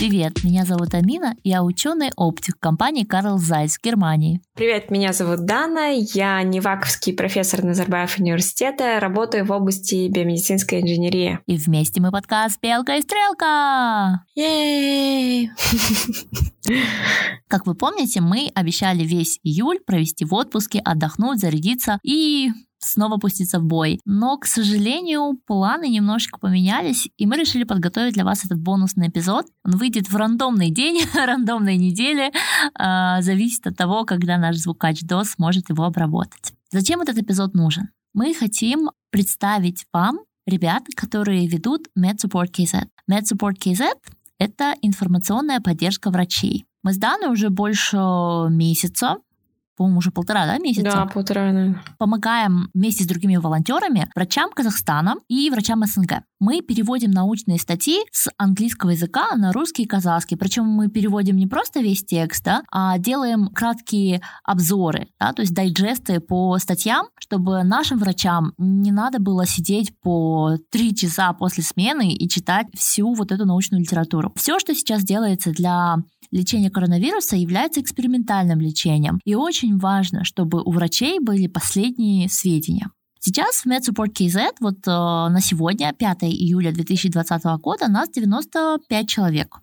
Привет, меня зовут Амина, я ученый-оптик компании Карл Зайц в Германии. Привет, меня зовут Дана, я неваковский профессор Назарбаев университета, работаю в области биомедицинской инженерии. И вместе мы подкаст «Белка и стрелка». Ей! Как вы помните, мы обещали весь июль провести в отпуске, отдохнуть, зарядиться и снова пуститься в бой. Но, к сожалению, планы немножечко поменялись, и мы решили подготовить для вас этот бонусный эпизод. Он выйдет в рандомный день, рандомной неделе, э, зависит от того, когда наш звукач DOS сможет его обработать. Зачем этот эпизод нужен? Мы хотим представить вам ребят, которые ведут MedSupport KZ. MedSupport KZ — это информационная поддержка врачей. Мы с Даной уже больше месяца по-моему, уже полтора да, месяца. Да, полтора, наверное. Помогаем вместе с другими волонтерами врачам Казахстана и врачам СНГ. Мы переводим научные статьи с английского языка на русский и казахский. Причем мы переводим не просто весь текст, да, а делаем краткие обзоры, да, то есть дайджесты по статьям, чтобы нашим врачам не надо было сидеть по три часа после смены и читать всю вот эту научную литературу. Все, что сейчас делается для лечения коронавируса является экспериментальным лечением. И очень важно, чтобы у врачей были последние сведения. Сейчас в MedSupport KZ, вот э, на сегодня, 5 июля 2020 года, нас 95 человек,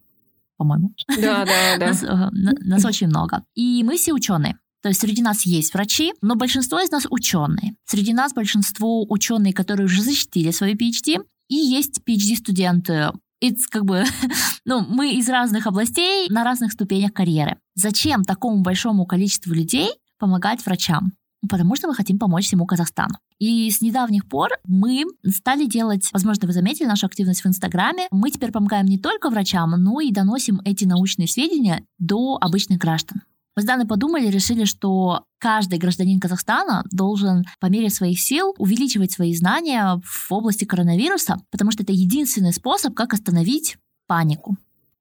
по-моему. Да, да, да. Нас, э, нас очень много. И мы все ученые. То есть среди нас есть врачи, но большинство из нас ученые. Среди нас большинство ученые, которые уже защитили свою PhD, и есть PhD-студенты it's как бы, ну, мы из разных областей на разных ступенях карьеры. Зачем такому большому количеству людей помогать врачам? Потому что мы хотим помочь всему Казахстану. И с недавних пор мы стали делать, возможно, вы заметили нашу активность в Инстаграме, мы теперь помогаем не только врачам, но и доносим эти научные сведения до обычных граждан. Мы с Даной подумали, решили, что каждый гражданин Казахстана должен по мере своих сил увеличивать свои знания в области коронавируса, потому что это единственный способ, как остановить панику.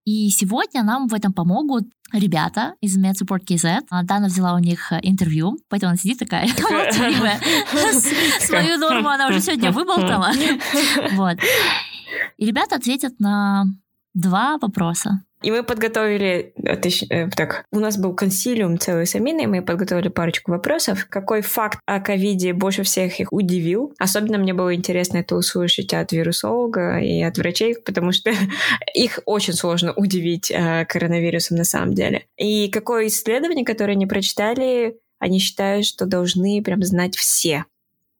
И сегодня нам в этом помогут ребята из MedSupport KZ. А, Дана взяла у них интервью, поэтому она сидит такая молчаливая. Свою норму она уже сегодня выболтала. Вот. И ребята ответят на два вопроса. И мы подготовили, э, э, так, у нас был консилиум целый с Аминой, мы подготовили парочку вопросов. Какой факт о ковиде больше всех их удивил? Особенно мне было интересно это услышать от вирусолога и от врачей, потому что их очень сложно удивить э, коронавирусом на самом деле. И какое исследование, которое они прочитали, они считают, что должны прям знать все.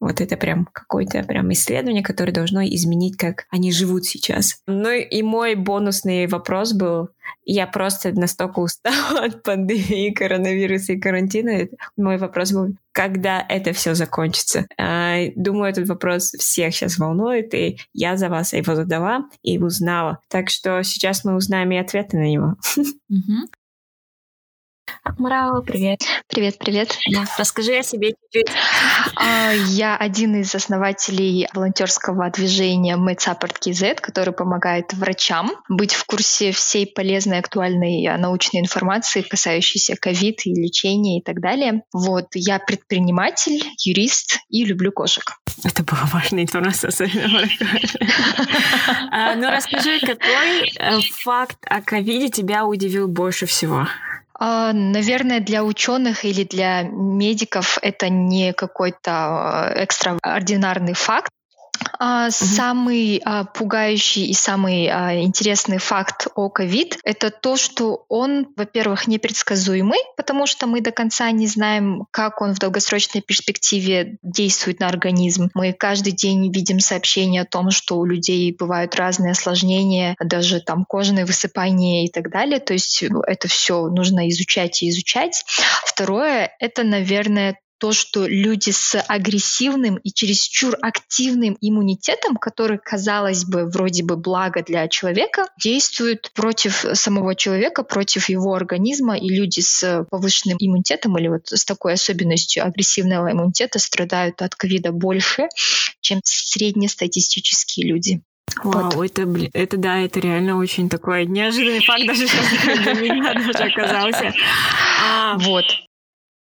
Вот это прям какое-то прям исследование, которое должно изменить, как они живут сейчас. Ну и мой бонусный вопрос был, я просто настолько устала от пандемии, коронавируса и карантина. Мой вопрос был, когда это все закончится? А, думаю, этот вопрос всех сейчас волнует, и я за вас его задала и узнала. Так что сейчас мы узнаем и ответы на него. Акмарал, привет. Привет, привет. Да. Расскажи о себе чуть-чуть. А, я один из основателей волонтерского движения MedSupport KZ, который помогает врачам быть в курсе всей полезной, актуальной а, научной информации, касающейся ковид и лечения и так далее. Вот, я предприниматель, юрист и люблю кошек. Это была важная информация. А, ну, расскажи, какой э, факт о ковиде тебя удивил больше всего? А, наверное, для ученых или для медиков это не какой-то а, экстраординарный факт. А, самый а, пугающий и самый а, интересный факт о ковид — это то, что он, во-первых, непредсказуемый, потому что мы до конца не знаем, как он в долгосрочной перспективе действует на организм. Мы каждый день видим сообщения о том, что у людей бывают разные осложнения, даже там кожные высыпания и так далее. То есть это все нужно изучать и изучать. Второе — это, наверное, то, что люди с агрессивным и чересчур активным иммунитетом, который, казалось бы, вроде бы благо для человека, действуют против самого человека, против его организма, и люди с повышенным иммунитетом или вот с такой особенностью агрессивного иммунитета страдают от ковида больше, чем среднестатистические люди. Вау, вот. это, это да, это реально очень такой неожиданный факт, даже для меня даже оказался. А, вот.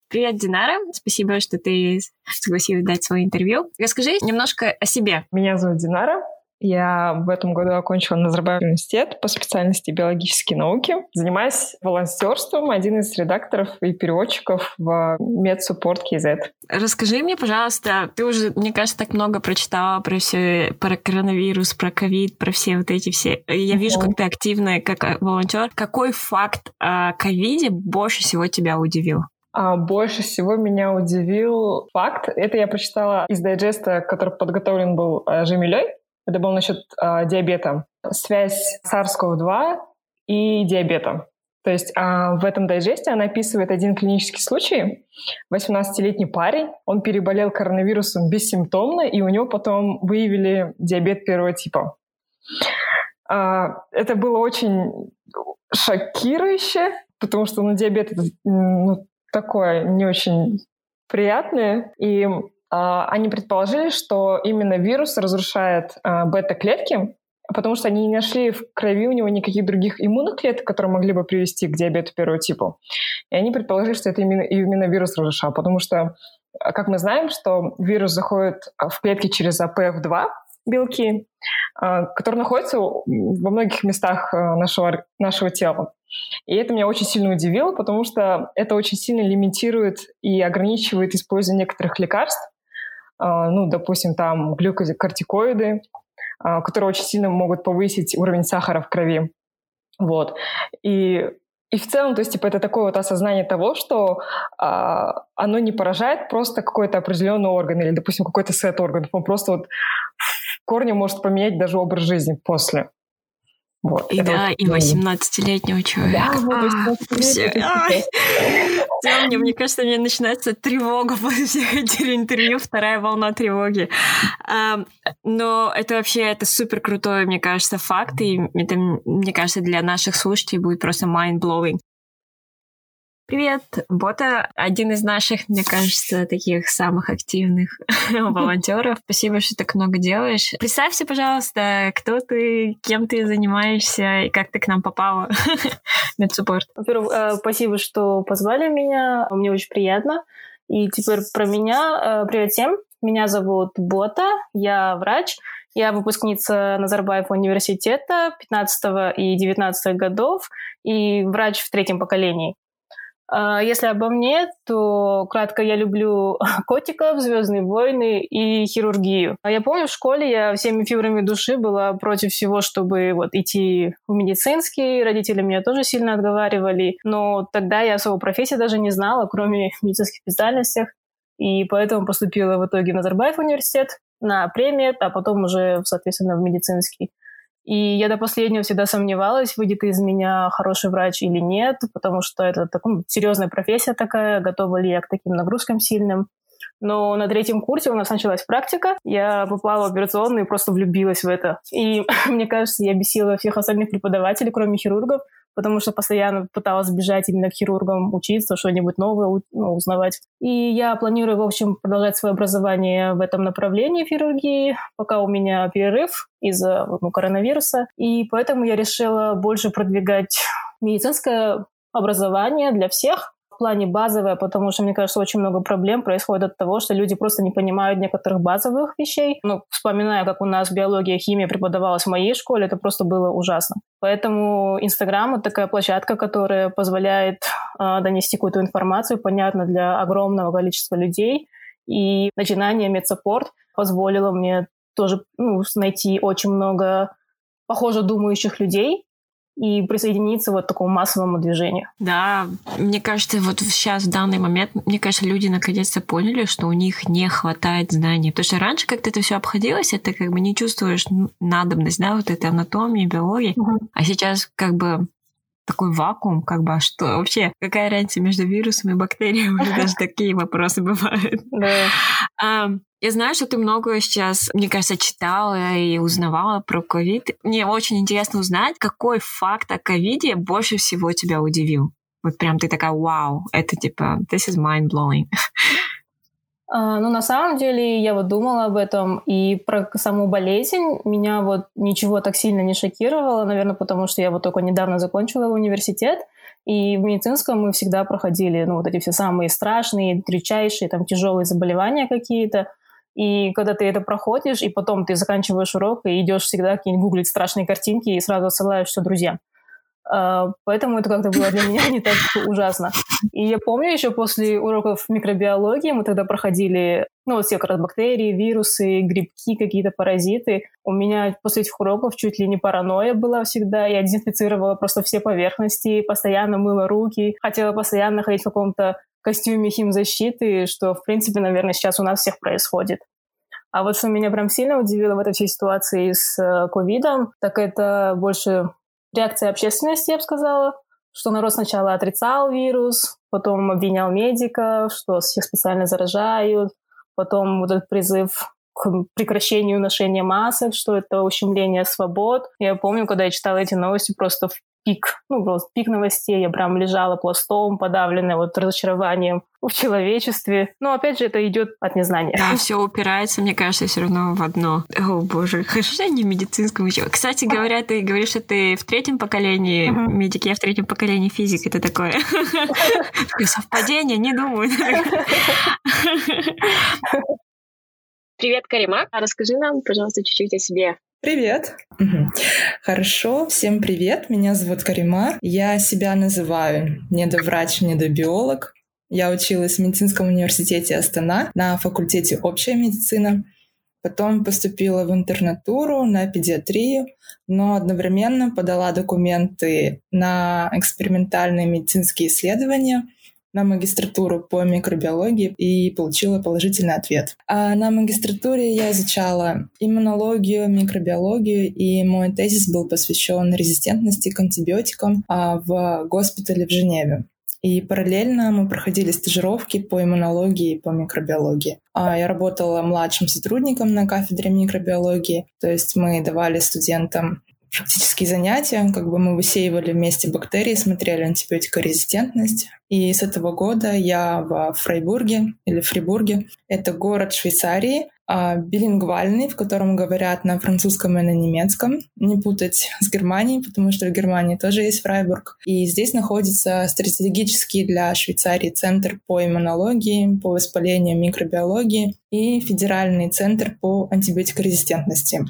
Привет, Динара. Спасибо, что ты согласилась дать свое интервью. Расскажи немножко о себе. Меня зовут Динара. Я в этом году окончила Назарбаев университет по специальности биологические науки. Занимаюсь волонтерством, один из редакторов и переводчиков в медсуппорт KZ. Расскажи мне, пожалуйста, ты уже, мне кажется, так много прочитала про все, про коронавирус, про ковид, про все вот эти все. Я вижу, как ты активная, как волонтер. Какой факт о ковиде больше всего тебя удивил? А больше всего меня удивил факт, это я прочитала из дайджеста, который подготовлен был э, Жемилей, это был насчет э, диабета. Связь SARS-CoV-2 и диабета. То есть а, в этом дайджесте она описывает один клинический случай. 18-летний парень, он переболел коронавирусом бессимптомно, и у него потом выявили диабет первого типа. А, это было очень шокирующе, потому что ну, диабет это ну, такое не очень приятное. И а, они предположили, что именно вирус разрушает а, бета-клетки, потому что они не нашли в крови у него никаких других иммунных клеток, которые могли бы привести к диабету первого типа. И они предположили, что это именно, именно вирус разрушал, потому что, а, как мы знаем, что вирус заходит в клетки через АПФ-2 белки, которые находятся во многих местах нашего, нашего тела. И это меня очень сильно удивило, потому что это очень сильно лимитирует и ограничивает использование некоторых лекарств, а, ну, допустим, там глюкокортикоиды, а, которые очень сильно могут повысить уровень сахара в крови. Вот. И и в целом, то есть, типа, это такое вот осознание того, что а, оно не поражает просто какой-то определенный орган или, допустим, какой-то сет органов. Он просто вот в корне может поменять даже образ жизни после. Вот, и да, вот, и 18-летнего человека. Да, а, все. мне, мне кажется, мне начинается тревога после всех этих интервью, вторая волна тревоги. А, но это вообще, это супер крутой, мне кажется, факт, и это, мне кажется, для наших слушателей будет просто mind-blowing. Привет, Бота, один из наших, мне кажется, таких самых активных волонтеров. Спасибо, что так много делаешь. Представься, пожалуйста, кто ты, кем ты занимаешься и как ты к нам попала медсуппорт. Во-первых, э, спасибо, что позвали меня. Мне очень приятно. И теперь про меня. Э, привет всем. Меня зовут Бота, я врач. Я выпускница Назарбаева университета 15 и 19 годов и врач в третьем поколении. А, если обо мне, то кратко я люблю котиков, Звездные войны и хирургию. А я помню, в школе я всеми фибрами души была против всего, чтобы вот идти в медицинский. Родители меня тоже сильно отговаривали. Но тогда я своего профессии даже не знала, кроме медицинских специальностей. И поэтому поступила в итоге в Назарбаев университет на премию, а потом уже, соответственно, в медицинский. И я до последнего всегда сомневалась, выйдет из меня хороший врач или нет, потому что это такая серьезная профессия такая, готова ли я к таким нагрузкам сильным. Но на третьем курсе у нас началась практика. Я попала в операционную и просто влюбилась в это. И мне кажется, я бесила всех остальных преподавателей, кроме хирургов, потому что постоянно пыталась бежать именно к хирургам, учиться, что-нибудь новое ну, узнавать. И я планирую, в общем, продолжать свое образование в этом направлении хирургии, пока у меня перерыв из-за ну, коронавируса. И поэтому я решила больше продвигать медицинское образование для всех, в плане базовое, потому что, мне кажется, очень много проблем происходит от того, что люди просто не понимают некоторых базовых вещей. Ну, вспоминая, как у нас биология, химия преподавалась в моей школе, это просто было ужасно. Поэтому Инстаграм — это такая площадка, которая позволяет э, донести какую-то информацию, понятно, для огромного количества людей. И начинание медсаппорт позволило мне тоже ну, найти очень много похоже думающих людей, и присоединиться вот к такому массовому движению. Да, мне кажется, вот сейчас, в данный момент, мне кажется, люди наконец-то поняли, что у них не хватает знаний. Потому что раньше как-то это все обходилось, это как бы не чувствуешь надобность, да, вот этой анатомии, биологии. Угу. А сейчас как бы такой вакуум, как бы, а что вообще, какая разница между вирусом и бактерией? Уже даже такие вопросы бывают. Я знаю, что ты много сейчас, мне кажется, читала и узнавала про ковид. Мне очень интересно узнать, какой факт о ковиде больше всего тебя удивил. Вот прям ты такая, вау, это типа, this is mind-blowing. Uh, ну, на самом деле, я вот думала об этом, и про саму болезнь меня вот ничего так сильно не шокировало, наверное, потому что я вот только недавно закончила университет, и в медицинском мы всегда проходили, ну, вот эти все самые страшные, редчайшие, там, тяжелые заболевания какие-то, И когда ты это проходишь, и потом ты заканчиваешь урок и идешь всегда какие-нибудь гуглить страшные картинки и сразу отсылаешь все друзьям. А, поэтому это как-то было для меня не так ужасно. И я помню еще после уроков микробиологии мы тогда проходили, ну, вот все как раз бактерии, вирусы, грибки, какие-то паразиты. У меня после этих уроков чуть ли не паранойя была всегда. Я дезинфицировала просто все поверхности, постоянно мыла руки, хотела постоянно ходить в каком-то костюме химзащиты, что, в принципе, наверное, сейчас у нас всех происходит. А вот что меня прям сильно удивило в этой всей ситуации с э, ковидом, так это больше реакция общественности, я бы сказала, что народ сначала отрицал вирус, потом обвинял медиков, что всех специально заражают, потом вот этот призыв к прекращению ношения масок, что это ущемление свобод. Я помню, когда я читала эти новости, просто пик, ну, просто пик новостей. Я прям лежала пластом, подавленная вот разочарованием в человечестве. Но опять же, это идет от незнания. Да, все упирается, мне кажется, все равно в одно. О, боже, хорошо, не в медицинском еще. Кстати говоря, ты говоришь, что ты в третьем поколении uh-huh. медик, я в третьем поколении физик. Это такое совпадение, не думаю. Привет, Карима. Расскажи нам, пожалуйста, чуть-чуть о себе. Привет. Хорошо, всем привет. Меня зовут Карима. Я себя называю недоврач, недобиолог. Я училась в медицинском университете Астана на факультете общая медицина. Потом поступила в интернатуру на педиатрию, но одновременно подала документы на экспериментальные медицинские исследования — на магистратуру по микробиологии и получила положительный ответ. А на магистратуре я изучала иммунологию, микробиологию, и мой тезис был посвящен резистентности к антибиотикам а, в госпитале в Женеве. И параллельно мы проходили стажировки по иммунологии и по микробиологии. А я работала младшим сотрудником на кафедре микробиологии, то есть мы давали студентам практические занятия, как бы мы высеивали вместе бактерии, смотрели антибиотикорезистентность. И с этого года я в Фрейбурге или Фрибурге. Это город Швейцарии, а, билингвальный, в котором говорят на французском и на немецком. Не путать с Германией, потому что в Германии тоже есть Фрайбург. И здесь находится стратегический для Швейцарии центр по иммунологии, по воспалению микробиологии и федеральный центр по антибиотикорезистентности.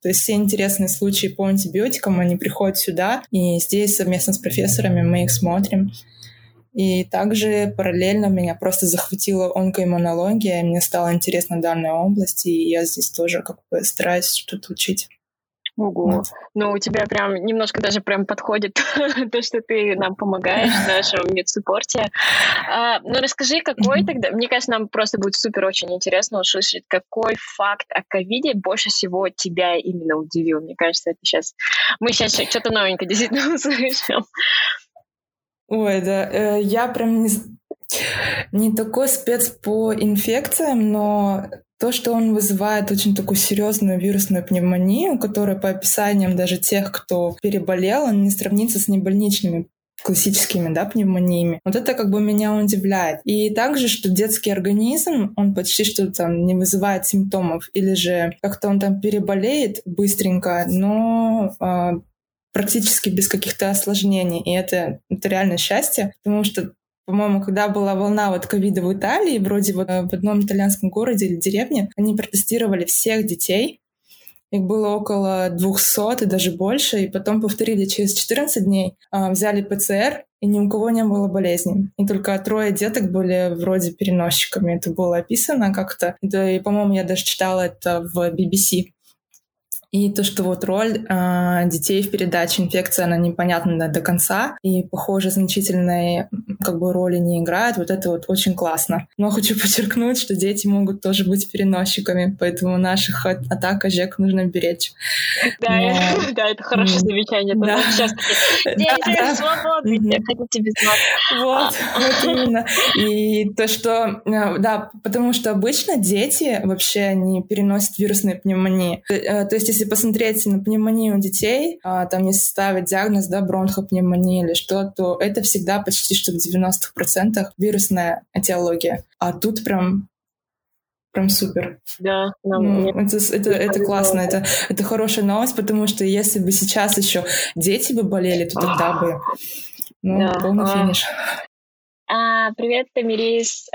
То есть все интересные случаи по антибиотикам, они приходят сюда, и здесь совместно с профессорами мы их смотрим. И также параллельно меня просто захватила онкоиммунология, и мне стала интересна данная область, и я здесь тоже как бы стараюсь что-то учить. Ого. Вот. Ну, у тебя прям немножко даже прям подходит то, что ты нам помогаешь в нашем медсуппорте. А, ну, расскажи, какой тогда... Мне кажется, нам просто будет супер очень интересно услышать, какой факт о ковиде больше всего тебя именно удивил. Мне кажется, это сейчас... Мы сейчас что-то новенькое действительно услышим. Ой, да, э, я прям не, не такой спец по инфекциям, но то, что он вызывает очень такую серьезную вирусную пневмонию, которая по описаниям даже тех, кто переболел, он не сравнится с небольничными классическими да, пневмониями. Вот это как бы меня удивляет. И также, что детский организм, он почти что там не вызывает симптомов, или же как-то он там переболеет быстренько, но э, практически без каких-то осложнений. И это, это реально счастье, потому что по-моему, когда была волна вот ковида в Италии, вроде вот э, в одном итальянском городе или деревне, они протестировали всех детей. Их было около 200 и даже больше. И потом повторили через 14 дней. А, взяли ПЦР, и ни у кого не было болезни. И только трое деток были вроде переносчиками. Это было описано как-то. и, по-моему, я даже читала это в BBC. И то, что вот роль э, детей в передаче инфекции, она непонятна до, конца, и, похоже, значительной как бы роли не играет, вот это вот очень классно. Но хочу подчеркнуть, что дети могут тоже быть переносчиками, поэтому наших атак ожек нужно беречь. Да, Но... да это хорошее замечание. Да. Сейчас дети свободны, хотите без нас. Вот, вот именно. И то, что, э, да, потому что обычно дети вообще не переносят вирусные пневмонии. Э, то есть, если посмотреть на пневмонию у детей, а, там если ставить диагноз, да, бронхопневмония или что, то это всегда почти что в 90% вирусная этиология. А тут прям прям супер. Да, нам ну, это, это, это классно, это, это хорошая новость, потому что если бы сейчас еще дети бы болели, то тогда бы ну, да. полный а, финиш. А, привет, Тамирис.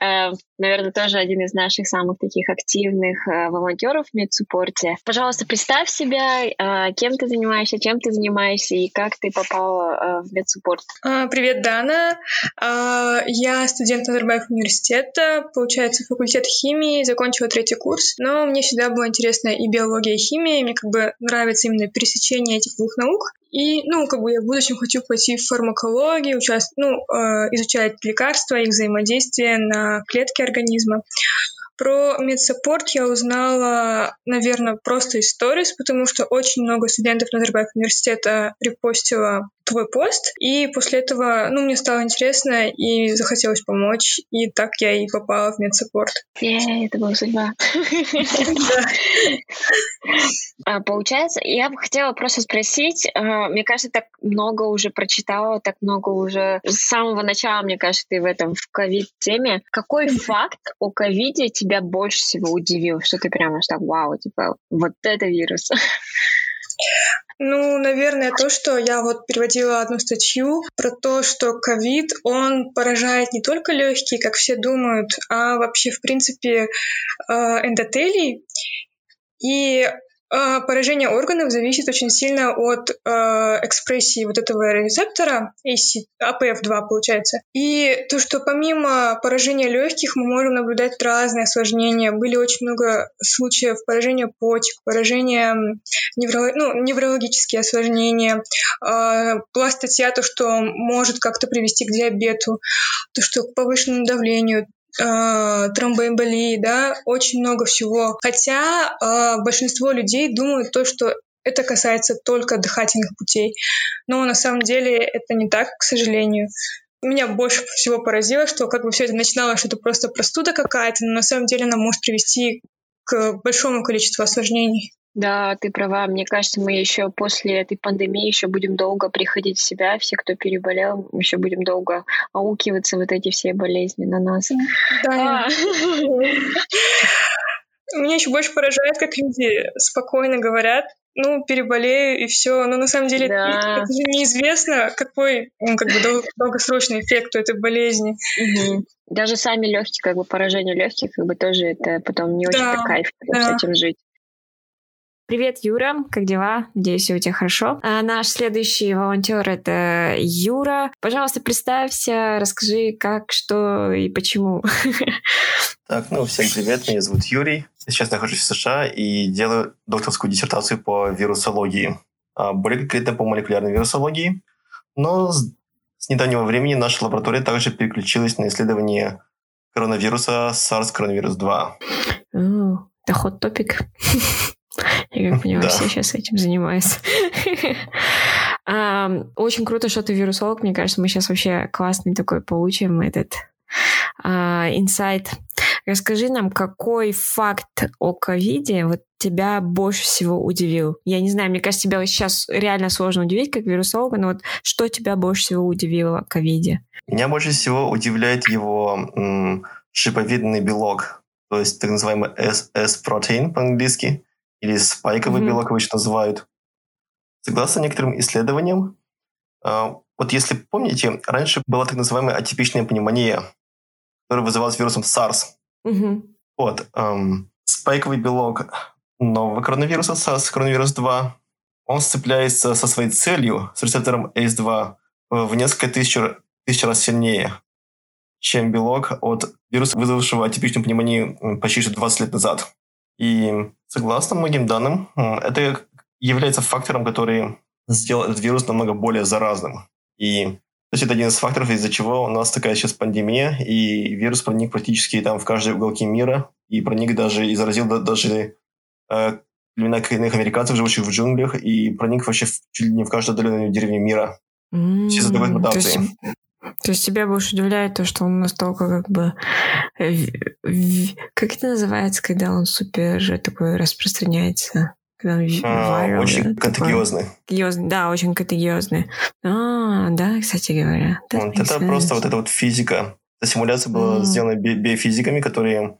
Э, наверное, тоже один из наших самых таких активных э, волонтеров в медсуппорте. Пожалуйста, представь себя, э, кем ты занимаешься, чем ты занимаешься и как ты попала в медсуппорт. А, привет, Дана. А, я студент Назарбаев университета, получается, факультет химии, закончила третий курс, но мне всегда было интересно и биология, и химия, мне как бы нравится именно пересечение этих двух наук. И, ну, как бы я в будущем хочу пойти в фармакологию, участвовать, ну, э, изучать лекарства, их взаимодействие на клетки организма. Про MedSupport я узнала, наверное, просто из сторис, потому что очень много студентов Назарбаев университета репостило твой пост, и после этого, ну, мне стало интересно и захотелось помочь, и так я и попала в MedSupport. Е, это была судьба. А, получается, я бы хотела просто спросить, а, мне кажется, так много уже прочитала, так много уже с самого начала, мне кажется, ты в этом в ковид-теме. Какой факт о ковиде тебя больше всего удивил, что ты прямо так, вау, типа, вот это вирус? Ну, наверное, то, что я вот переводила одну статью про то, что ковид, он поражает не только легкие, как все думают, а вообще, в принципе, э, эндотелий. И поражение органов зависит очень сильно от э, экспрессии вот этого рецептора, AC, APF2 получается. И то, что помимо поражения легких мы можем наблюдать разные осложнения. Были очень много случаев поражения почек, поражения невро... ну, неврологические осложнения. Э, была статья, то, что может как-то привести к диабету, то, что к повышенному давлению, э, тромбоэмболии, да, очень много всего. Хотя э, большинство людей думают то, что это касается только дыхательных путей. Но на самом деле это не так, к сожалению. Меня больше всего поразило, что как бы все это начиналось, что это просто простуда какая-то, но на самом деле она может привести к большому количеству осложнений. Да, ты права. Мне кажется, мы еще после этой пандемии еще будем долго приходить в себя. Все, кто переболел, еще будем долго аукиваться вот эти все болезни на нас. Да. А. Меня еще больше поражает, как люди спокойно говорят, ну, переболею и все. Но на самом деле да. это же неизвестно, какой ну, как бы долгосрочный эффект у этой болезни. Угу. Даже сами легкие, как бы поражение легких, как бы тоже это потом не очень да, кайф да. с этим жить. Привет, Юра, как дела? Надеюсь, у тебя хорошо. А наш следующий волонтер — это Юра. Пожалуйста, представься, расскажи, как, что и почему. Так, ну, всем привет, меня зовут Юрий. Сейчас нахожусь в США и делаю докторскую диссертацию по вирусологии. А, более конкретно по молекулярной вирусологии. Но с, с недавнего времени наша лаборатория также переключилась на исследование коронавируса SARS-CoV-2. Это ход-топик. Я как понимаю, да. все сейчас этим занимаются. Очень круто, что ты вирусолог. Мне кажется, мы сейчас вообще классный такой получим этот а, инсайт. Расскажи нам, какой факт о ковиде вот тебя больше всего удивил? Я не знаю, мне кажется, тебя сейчас реально сложно удивить как вирусолога, но вот что тебя больше всего удивило о ковиде? Меня больше всего удивляет его м, шиповидный белок, то есть так называемый S-протеин по-английски или спайковый mm-hmm. белок обычно называют. Согласно некоторым исследованиям, э, вот если помните, раньше была так называемая атипичная пневмония, которая вызывалась вирусом SARS. Mm-hmm. Вот, эм, спайковый белок нового коронавируса, SARS коронавирус 2, он сцепляется со своей целью, с рецептором ACE2, в несколько тысяч, тысяч раз сильнее, чем белок от вируса, вызвавшего атипичную пневмонию почти 20 лет назад. И согласно многим данным, это является фактором, который сделал этот вирус намного более заразным. И то есть это один из факторов, из-за чего у нас такая сейчас пандемия, и вирус проник практически там в каждые уголки мира, и проник даже, и заразил даже э, племена коренных американцев, живущих в джунглях, и проник вообще в, чуть ли не в каждую отдаленную деревню мира. Mm-hmm. Из-за такой мутации. То есть, то есть тебя больше удивляет то, что он настолько как бы... Э, как это называется, когда он супер же такой распространяется? Когда он а, viral, очень да, контагиозный. Такой, да, очень контагиозный. А, да, кстати говоря. Вот это sense. просто вот эта вот физика. Эта симуляция была mm. сделана би- биофизиками, которые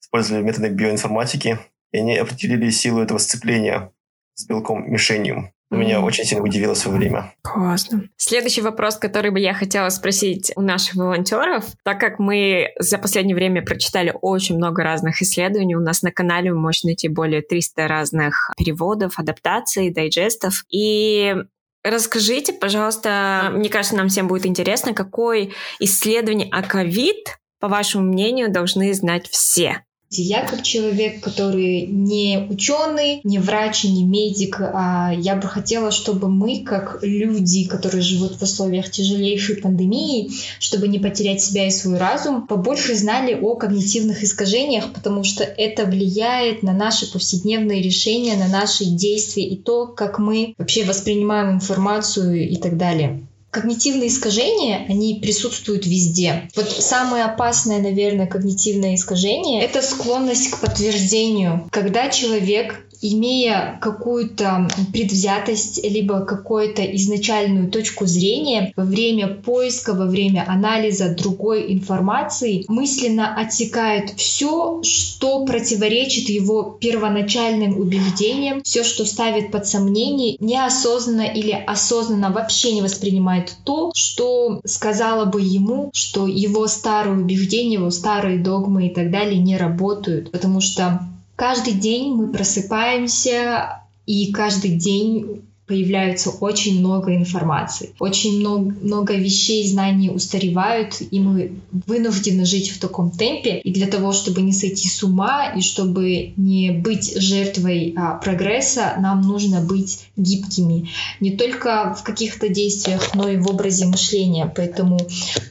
использовали методы биоинформатики, и они определили силу этого сцепления с белком мишенью. Меня очень сильно удивило свое время. Классно. Следующий вопрос, который бы я хотела спросить у наших волонтеров, так как мы за последнее время прочитали очень много разных исследований, у нас на канале вы можете найти более 300 разных переводов, адаптаций, дайджестов. И Расскажите, пожалуйста, мне кажется, нам всем будет интересно, какое исследование о ковид, по вашему мнению, должны знать все? Я как человек, который не ученый, не врач, не медик, а я бы хотела, чтобы мы, как люди, которые живут в условиях тяжелейшей пандемии, чтобы не потерять себя и свой разум, побольше знали о когнитивных искажениях, потому что это влияет на наши повседневные решения, на наши действия и то, как мы вообще воспринимаем информацию и так далее. Когнитивные искажения, они присутствуют везде. Вот самое опасное, наверное, когнитивное искажение — это склонность к подтверждению. Когда человек имея какую-то предвзятость, либо какую-то изначальную точку зрения во время поиска, во время анализа другой информации, мысленно отсекает все, что противоречит его первоначальным убеждениям, все, что ставит под сомнение, неосознанно или осознанно вообще не воспринимает то, что сказала бы ему, что его старые убеждения, его старые догмы и так далее не работают, потому что Каждый день мы просыпаемся, и каждый день появляется очень много информации. Очень много, много вещей, знаний устаревают, и мы вынуждены жить в таком темпе. И для того, чтобы не сойти с ума и чтобы не быть жертвой а, прогресса, нам нужно быть гибкими. Не только в каких-то действиях, но и в образе мышления. Поэтому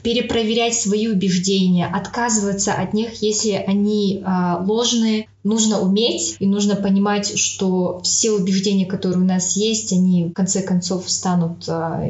перепроверять свои убеждения, отказываться от них, если они а, ложные, нужно уметь и нужно понимать, что все убеждения, которые у нас есть, они в конце концов станут а,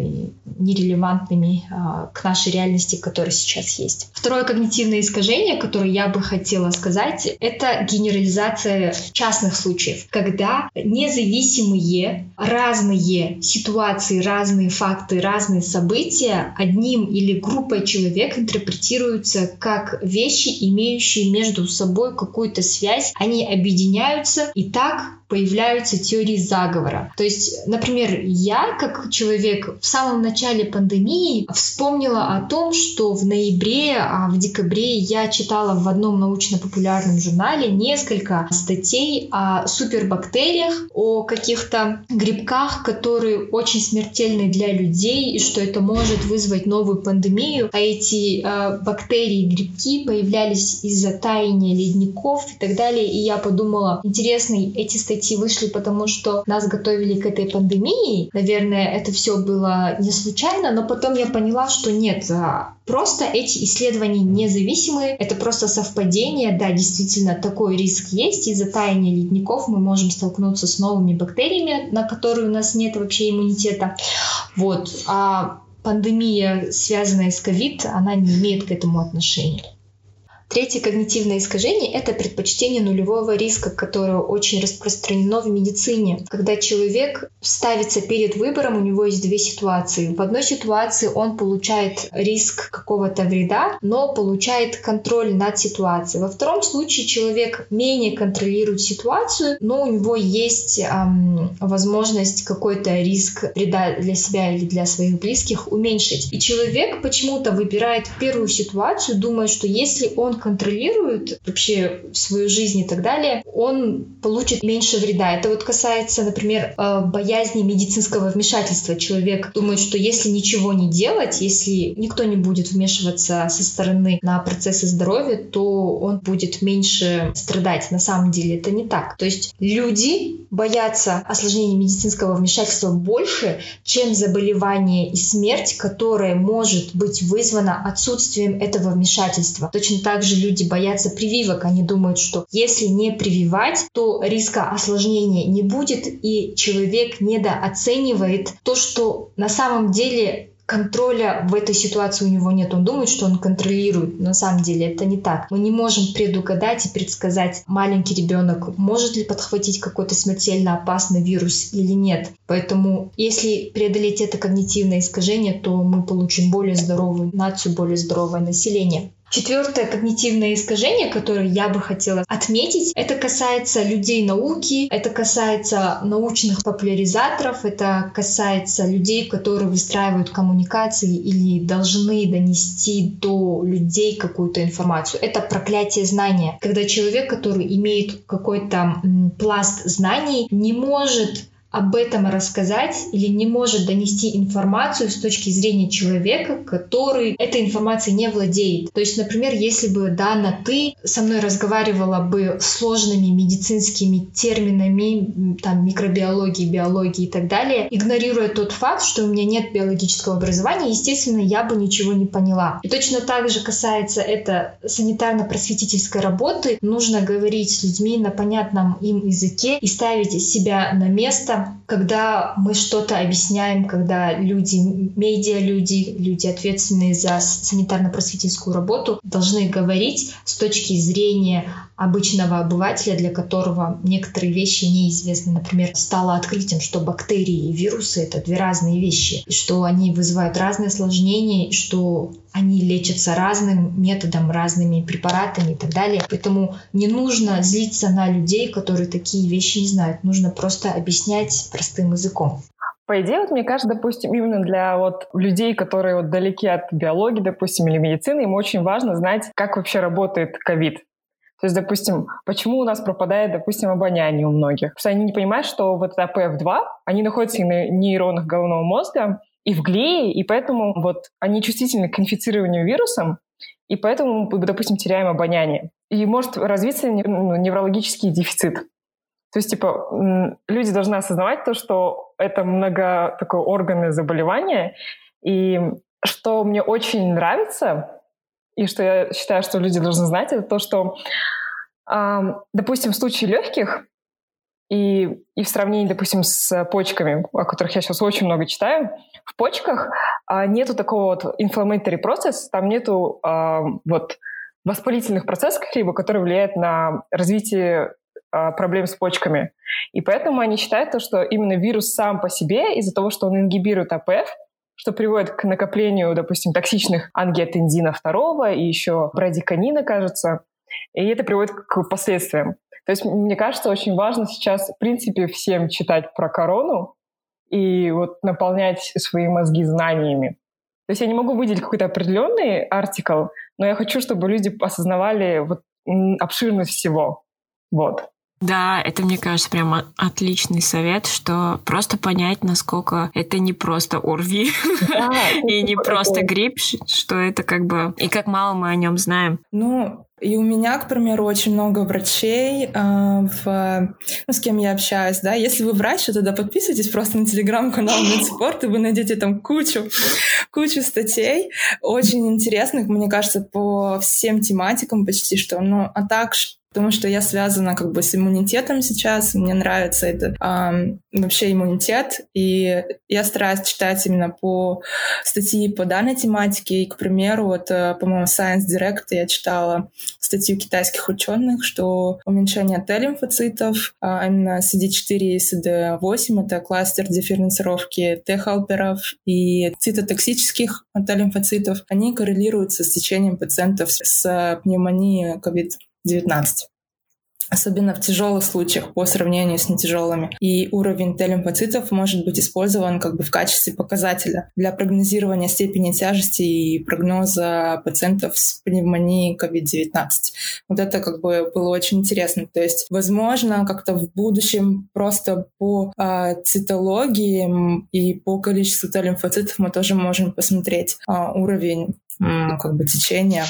нерелевантными а, к нашей реальности, которая сейчас есть. Второе когнитивное искажение, которое я бы хотела сказать, это генерализация частных случаев, когда независимые разные ситуации, разные факты, разные события одним или группой человек интерпретируются как вещи, имеющие между собой какую-то связь они объединяются, и так появляются теории заговора. То есть, например, я, как человек, в самом начале пандемии вспомнила о том, что в ноябре, а в декабре я читала в одном научно-популярном журнале несколько статей о супербактериях, о каких-то грибках, которые очень смертельны для людей, и что это может вызвать новую пандемию. А эти э, бактерии грибки появлялись из-за таяния ледников и так далее и я подумала, интересно, эти статьи вышли, потому что нас готовили к этой пандемии. Наверное, это все было не случайно, но потом я поняла, что нет, а, просто эти исследования независимые, это просто совпадение, да, действительно, такой риск есть, из-за таяния ледников мы можем столкнуться с новыми бактериями, на которые у нас нет вообще иммунитета, вот, а пандемия, связанная с ковид, она не имеет к этому отношения. Третье когнитивное искажение – это предпочтение нулевого риска, которое очень распространено в медицине. Когда человек ставится перед выбором, у него есть две ситуации. В одной ситуации он получает риск какого-то вреда, но получает контроль над ситуацией. Во втором случае человек менее контролирует ситуацию, но у него есть эм, возможность какой-то риск вреда для себя или для своих близких уменьшить. И человек почему-то выбирает первую ситуацию, думая, что если он контролирует вообще свою жизнь и так далее, он получит меньше вреда. Это вот касается, например, э, боязни медицинского вмешательства. Человек думает, что если ничего не делать, если никто не будет вмешиваться со стороны на процессы здоровья, то он будет меньше страдать. На самом деле это не так. То есть люди боятся осложнений медицинского вмешательства больше, чем заболевание и смерть, которое может быть вызвано отсутствием этого вмешательства. Точно так же же люди боятся прививок. Они думают, что если не прививать, то риска осложнения не будет, и человек недооценивает то, что на самом деле контроля в этой ситуации у него нет. Он думает, что он контролирует. На самом деле это не так. Мы не можем предугадать и предсказать, маленький ребенок может ли подхватить какой-то смертельно опасный вирус или нет. Поэтому если преодолеть это когнитивное искажение, то мы получим более здоровую нацию, более здоровое население. Четвертое когнитивное искажение, которое я бы хотела отметить, это касается людей науки, это касается научных популяризаторов, это касается людей, которые выстраивают коммуникации или должны донести до людей какую-то информацию. Это проклятие знания. Когда человек, который имеет какой-то пласт знаний, не может об этом рассказать или не может донести информацию с точки зрения человека, который этой информацией не владеет. То есть, например, если бы Дана, ты со мной разговаривала бы сложными медицинскими терминами, там, микробиологии, биологии и так далее, игнорируя тот факт, что у меня нет биологического образования, естественно, я бы ничего не поняла. И точно так же касается это санитарно-просветительской работы. Нужно говорить с людьми на понятном им языке и ставить себя на место, когда мы что-то объясняем, когда люди, медиа-люди, люди, ответственные за санитарно-просветительскую работу, должны говорить с точки зрения обычного обывателя, для которого некоторые вещи неизвестны. Например, стало открытием, что бактерии и вирусы — это две разные вещи, и что они вызывают разные осложнения, и что они лечатся разным методом, разными препаратами и так далее. Поэтому не нужно злиться на людей, которые такие вещи не знают. Нужно просто объяснять простым языком. По идее, вот мне кажется, допустим, именно для вот людей, которые вот далеки от биологии, допустим, или медицины, им очень важно знать, как вообще работает ковид. То есть, допустим, почему у нас пропадает, допустим, обоняние у многих? Потому что они не понимают, что вот АПФ-2, они находятся на нейронах головного мозга, и в глее, и поэтому вот они чувствительны к инфицированию вирусом, и поэтому допустим, теряем обоняние. И может развиться ну, неврологический дефицит. То есть, типа, люди должны осознавать то, что это много такое органное заболевание. И что мне очень нравится, и что я считаю, что люди должны знать, это то, что, допустим, в случае легких и, и в сравнении, допустим, с почками, о которых я сейчас очень много читаю, в почках э, нету такого вот inflammatory процесс, там нету э, вот воспалительных процессов каких-либо, которые влияют на развитие э, проблем с почками. И поэтому они считают, то, что именно вирус сам по себе, из-за того, что он ингибирует АПФ, что приводит к накоплению, допустим, токсичных ангиотензина второго и еще брадиканина, кажется, и это приводит к последствиям. То есть, мне кажется, очень важно сейчас, в принципе, всем читать про корону и вот наполнять свои мозги знаниями. То есть я не могу выделить какой-то определенный артикл, но я хочу, чтобы люди осознавали вот обширность всего. Вот. Да, это, мне кажется, прямо отличный совет, что просто понять, насколько это не просто ОРВИ да, и не просто грипп, что это как бы... И как мало мы о нем знаем. Ну, и у меня, к примеру, очень много врачей, э, в, ну, с кем я общаюсь, да. Если вы врач, то тогда подписывайтесь просто на телеграм-канал Медспорт, и вы найдете там кучу, кучу статей, очень интересных, мне кажется, по всем тематикам почти что. Ну, а так, потому что я связана как бы с иммунитетом сейчас, мне нравится это э, вообще иммунитет, и я стараюсь читать именно по статьи по данной тематике, и, к примеру, вот, э, по-моему, Science Direct я читала статью китайских ученых, что уменьшение Т-лимфоцитов, а именно CD4 и CD8, это кластер дифференцировки Т-хелперов и цитотоксических Т-лимфоцитов, они коррелируются с течением пациентов с пневмонией COVID-19 особенно в тяжелых случаях по сравнению с нетяжелыми. И уровень Т-лимфоцитов может быть использован как бы в качестве показателя для прогнозирования степени тяжести и прогноза пациентов с пневмонией COVID-19. Вот это как бы было очень интересно. То есть, возможно, как-то в будущем просто по э, цитологии и по количеству Т-лимфоцитов мы тоже можем посмотреть э, уровень э, как бы течения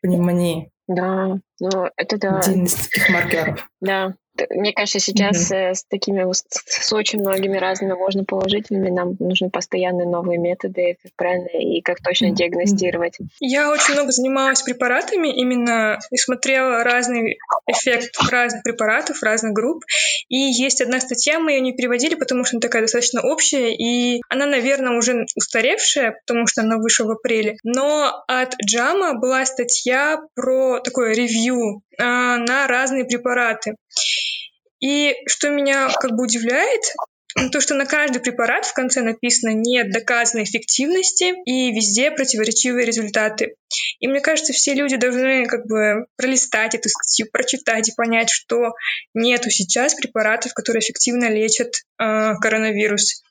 пневмонии. Да, ну это да. Один из таких маркеров. Да, мне кажется, сейчас mm-hmm. с такими с очень многими разными можно положительными нам нужны постоянные новые методы, как правильно и как точно mm-hmm. диагностировать. Я очень много занималась препаратами именно и смотрела разный эффект разных препаратов, разных групп. И есть одна статья, мы ее не переводили, потому что она такая достаточно общая, и она, наверное, уже устаревшая, потому что она вышла в апреле. Но от Джама была статья про такое ревью а, на разные препараты. И что меня как бы удивляет, то, что на каждый препарат в конце написано «нет доказанной эффективности» и везде противоречивые результаты. И мне кажется, все люди должны как бы пролистать эту статью, прочитать и понять, что нету сейчас препаратов, которые эффективно лечат э, коронавирус.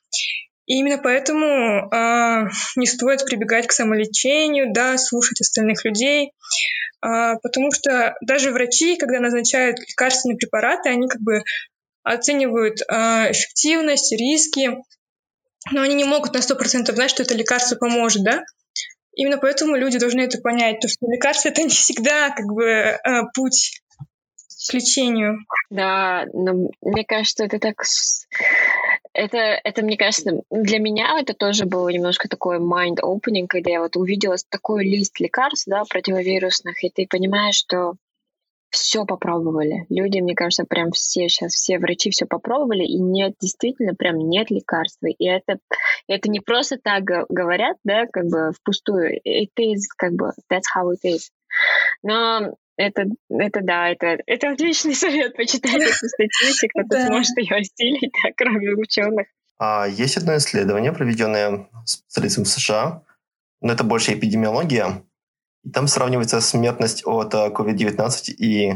И именно поэтому э, не стоит прибегать к самолечению, да, слушать остальных людей, э, потому что даже врачи, когда назначают лекарственные препараты, они как бы оценивают э, эффективность, риски, но они не могут на 100% знать, что это лекарство поможет, да? Именно поэтому люди должны это понять, то что лекарство это не всегда как бы э, путь к лечению. Да, но мне кажется, это так... Это, это, мне кажется, для меня это тоже было немножко такой mind-opening, когда я вот увидела такой лист лекарств, да, противовирусных, и ты понимаешь, что все попробовали. Люди, мне кажется, прям все сейчас, все врачи все попробовали, и нет, действительно, прям нет лекарства. И это, это не просто так говорят, да, как бы впустую. It is, как бы, that's how it is. Но это, это да, это, это отличный совет почитать эту статью, кто-то сможет ее осилить, да, кроме ученых. А есть одно исследование, проведенное специалистом США, но это больше эпидемиология, и там сравнивается смертность от COVID-19 э, и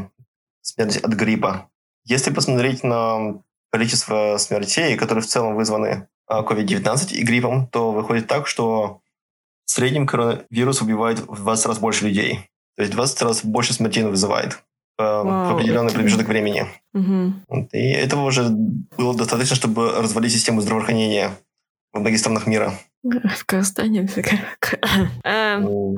смертность от гриппа. Если посмотреть на количество смертей, которые в целом вызваны COVID-19 э, и гриппом, то выходит так, что в среднем коронавирус убивает в 20 раз больше людей. То есть 20 раз больше смертей вызывает э, в определенный промежуток времени. Угу. Вот. И этого уже было достаточно, чтобы развалить систему здравоохранения в многих странах мира. В Казахстане. Эм,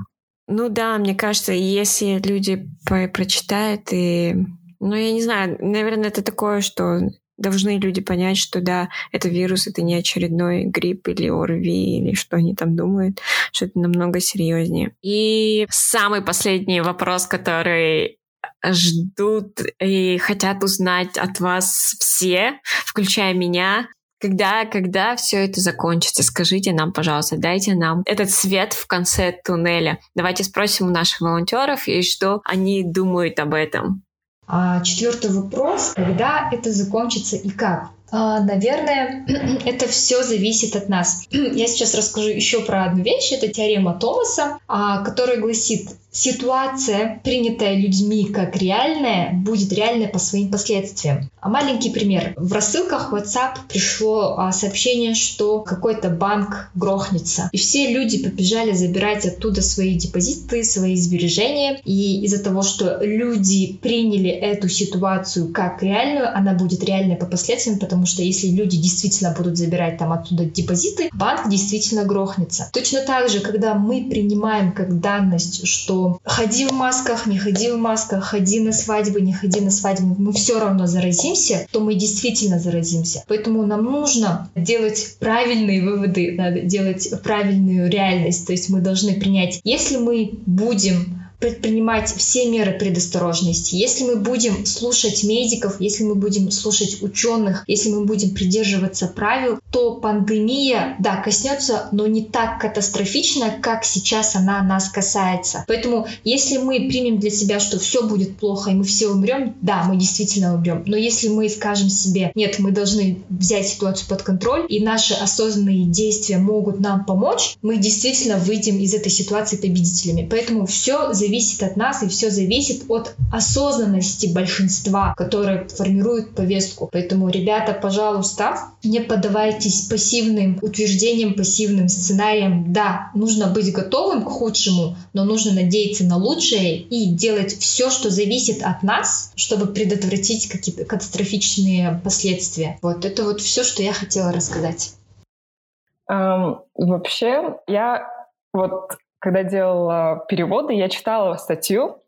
ну да, мне кажется, если люди прочитают и... Ну, я не знаю, наверное, это такое, что должны люди понять, что да, это вирус, это не очередной грипп или ОРВИ, или что они там думают, что это намного серьезнее. И самый последний вопрос, который ждут и хотят узнать от вас все, включая меня, когда, когда все это закончится, скажите нам, пожалуйста, дайте нам этот свет в конце туннеля. Давайте спросим у наших волонтеров, и что они думают об этом. А четвертый вопрос, когда это закончится и как? А, наверное, это все зависит от нас. Я сейчас расскажу еще про одну вещь. Это теорема Томаса, а, которая гласит, ситуация, принятая людьми как реальная, будет реальной по своим последствиям. А маленький пример. В рассылках WhatsApp пришло а, сообщение, что какой-то банк грохнется. И все люди побежали забирать оттуда свои депозиты, свои сбережения. И из-за того, что люди приняли эту ситуацию как реальную, она будет реальной по последствиям, потому что если люди действительно будут забирать там оттуда депозиты, банк действительно грохнется. Точно так же, когда мы принимаем как данность, что ходи в масках, не ходи в масках, ходи на свадьбы, не ходи на свадьбы, мы все равно заразимся, то мы действительно заразимся. Поэтому нам нужно делать правильные выводы, надо делать правильную реальность. То есть мы должны принять, если мы будем предпринимать все меры предосторожности. Если мы будем слушать медиков, если мы будем слушать ученых, если мы будем придерживаться правил, то пандемия, да, коснется, но не так катастрофично, как сейчас она нас касается. Поэтому, если мы примем для себя, что все будет плохо и мы все умрем, да, мы действительно умрем. Но если мы скажем себе, нет, мы должны взять ситуацию под контроль, и наши осознанные действия могут нам помочь, мы действительно выйдем из этой ситуации победителями. Поэтому все зависит зависит от нас, и все зависит от осознанности большинства, которые формируют повестку. Поэтому, ребята, пожалуйста, не поддавайтесь пассивным утверждениям, пассивным сценариям. Да, нужно быть готовым к худшему, но нужно надеяться на лучшее и делать все, что зависит от нас, чтобы предотвратить какие-то катастрофичные последствия. Вот это вот все, что я хотела рассказать. Um, вообще, я вот когда делала переводы, я читала статью,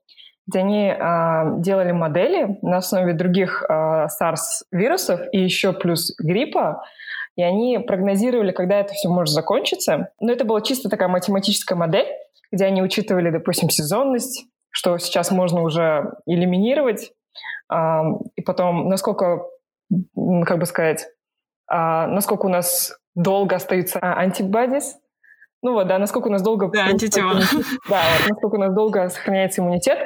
где они э, делали модели на основе других э, SARS-вирусов и еще плюс гриппа, и они прогнозировали, когда это все может закончиться. Но это была чисто такая математическая модель, где они учитывали, допустим, сезонность, что сейчас можно уже элиминировать, э, и потом, насколько, как бы сказать, э, насколько у нас долго остаются антибодис, ну вот, да, насколько у нас долго... Да, антитела. Да, насколько у нас долго сохраняется иммунитет.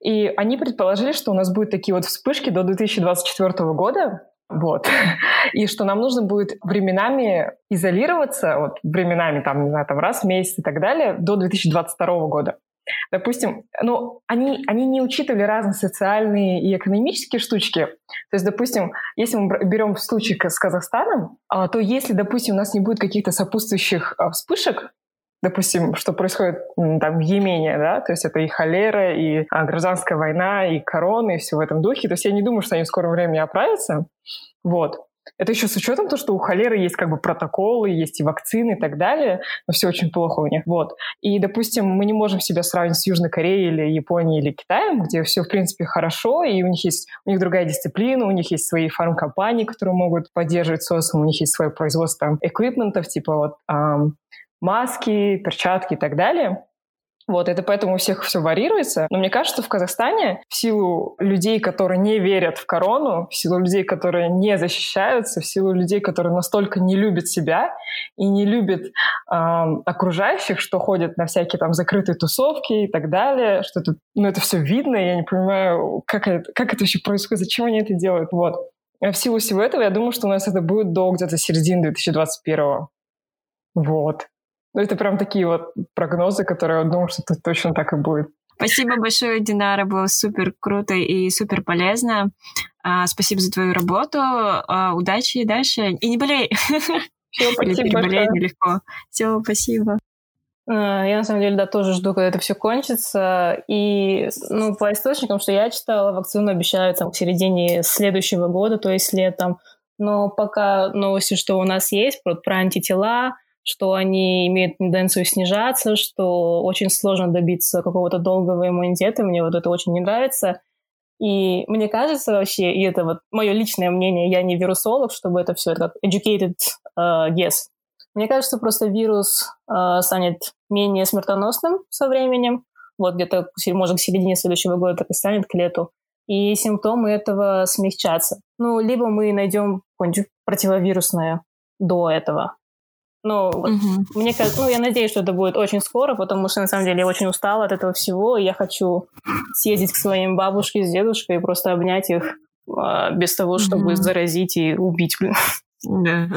И они предположили, что у нас будут такие вот вспышки до 2024 года, Вот. И что нам нужно будет временами изолироваться, вот временами, там, не знаю, там раз в месяц и так далее, до 2022 года. Допустим, ну, они, они не учитывали разные социальные и экономические штучки. То есть, допустим, если мы берем в случае с Казахстаном, а, то если, допустим, у нас не будет каких-то сопутствующих а, вспышек, допустим, что происходит там в Йемене, да, то есть это и холера, и а, гражданская война, и корона, и все в этом духе. То есть я не думаю, что они в скором времени оправятся. Вот. Это еще с учетом того, что у холеры есть как бы протоколы, есть и вакцины и так далее, но все очень плохо у них. Вот. И, допустим, мы не можем себя сравнить с Южной Кореей или Японией или Китаем, где все, в принципе, хорошо, и у них есть у них другая дисциплина, у них есть свои фармкомпании, которые могут поддерживать социум, у них есть свое производство там, эквипментов, типа вот эм, маски, перчатки и так далее. Вот, это поэтому у всех все варьируется. Но мне кажется, в Казахстане в силу людей, которые не верят в корону, в силу людей, которые не защищаются, в силу людей, которые настолько не любят себя и не любят э, окружающих, что ходят на всякие там закрытые тусовки и так далее, что это, ну, это все видно, я не понимаю, как это, как это вообще происходит, зачем они это делают. Вот. А в силу всего этого, я думаю, что у нас это будет до где-то середины 2021 Вот. Ну, это прям такие вот прогнозы, которые я думаю, что это точно так и будет. Спасибо большое, Динара, было супер круто и супер полезно. А, спасибо за твою работу. А, удачи дальше. И не болей. Все, спасибо переболей нелегко. Все, спасибо. А, я, на самом деле, да, тоже жду, когда это все кончится. И, ну, по источникам, что я читала, вакцину обещают там, к середине следующего года, то есть летом. Но пока новости, что у нас есть, про, про антитела, что они имеют тенденцию снижаться, что очень сложно добиться какого-то долгого иммунитета. Мне вот это очень не нравится. И мне кажется вообще, и это вот мое личное мнение, я не вирусолог, чтобы это все это как educated uh, guess. Мне кажется, просто вирус uh, станет менее смертоносным со временем. Вот где-то, может, к середине следующего года так и станет, к лету. И симптомы этого смягчатся. Ну, либо мы найдем какое-нибудь противовирусное до этого, ну, вот, угу. мне кажется, ну, я надеюсь, что это будет очень скоро, потому что, на самом деле, я очень устала от этого всего, и я хочу съездить к своим бабушке с дедушкой и просто обнять их а, без того, чтобы угу. заразить и убить, блин. Да.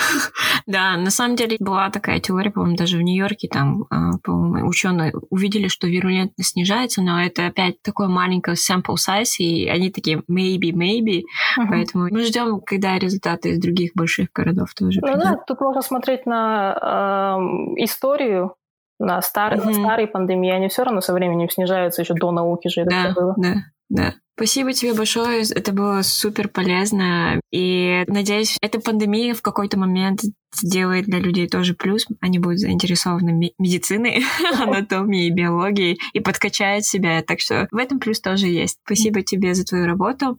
да, на самом деле была такая теория, по-моему, даже в Нью-Йорке, там, а, по-моему, ученые увидели, что вирулентность снижается, но это опять такой маленький sample size, и они такие maybe, maybe, uh-huh. поэтому мы ждем, когда результаты из других больших городов тоже. Ну да, тут можно смотреть на э, историю, на, стар... uh-huh. старые пандемии, они все равно со временем снижаются еще до науки же это да, было. Да, да. Спасибо тебе большое, это было супер полезно. И надеюсь, эта пандемия в какой-то момент сделает для людей тоже плюс. Они будут заинтересованы медициной, анатомией, биологией и подкачают себя. Так что в этом плюс тоже есть. Спасибо тебе за твою работу.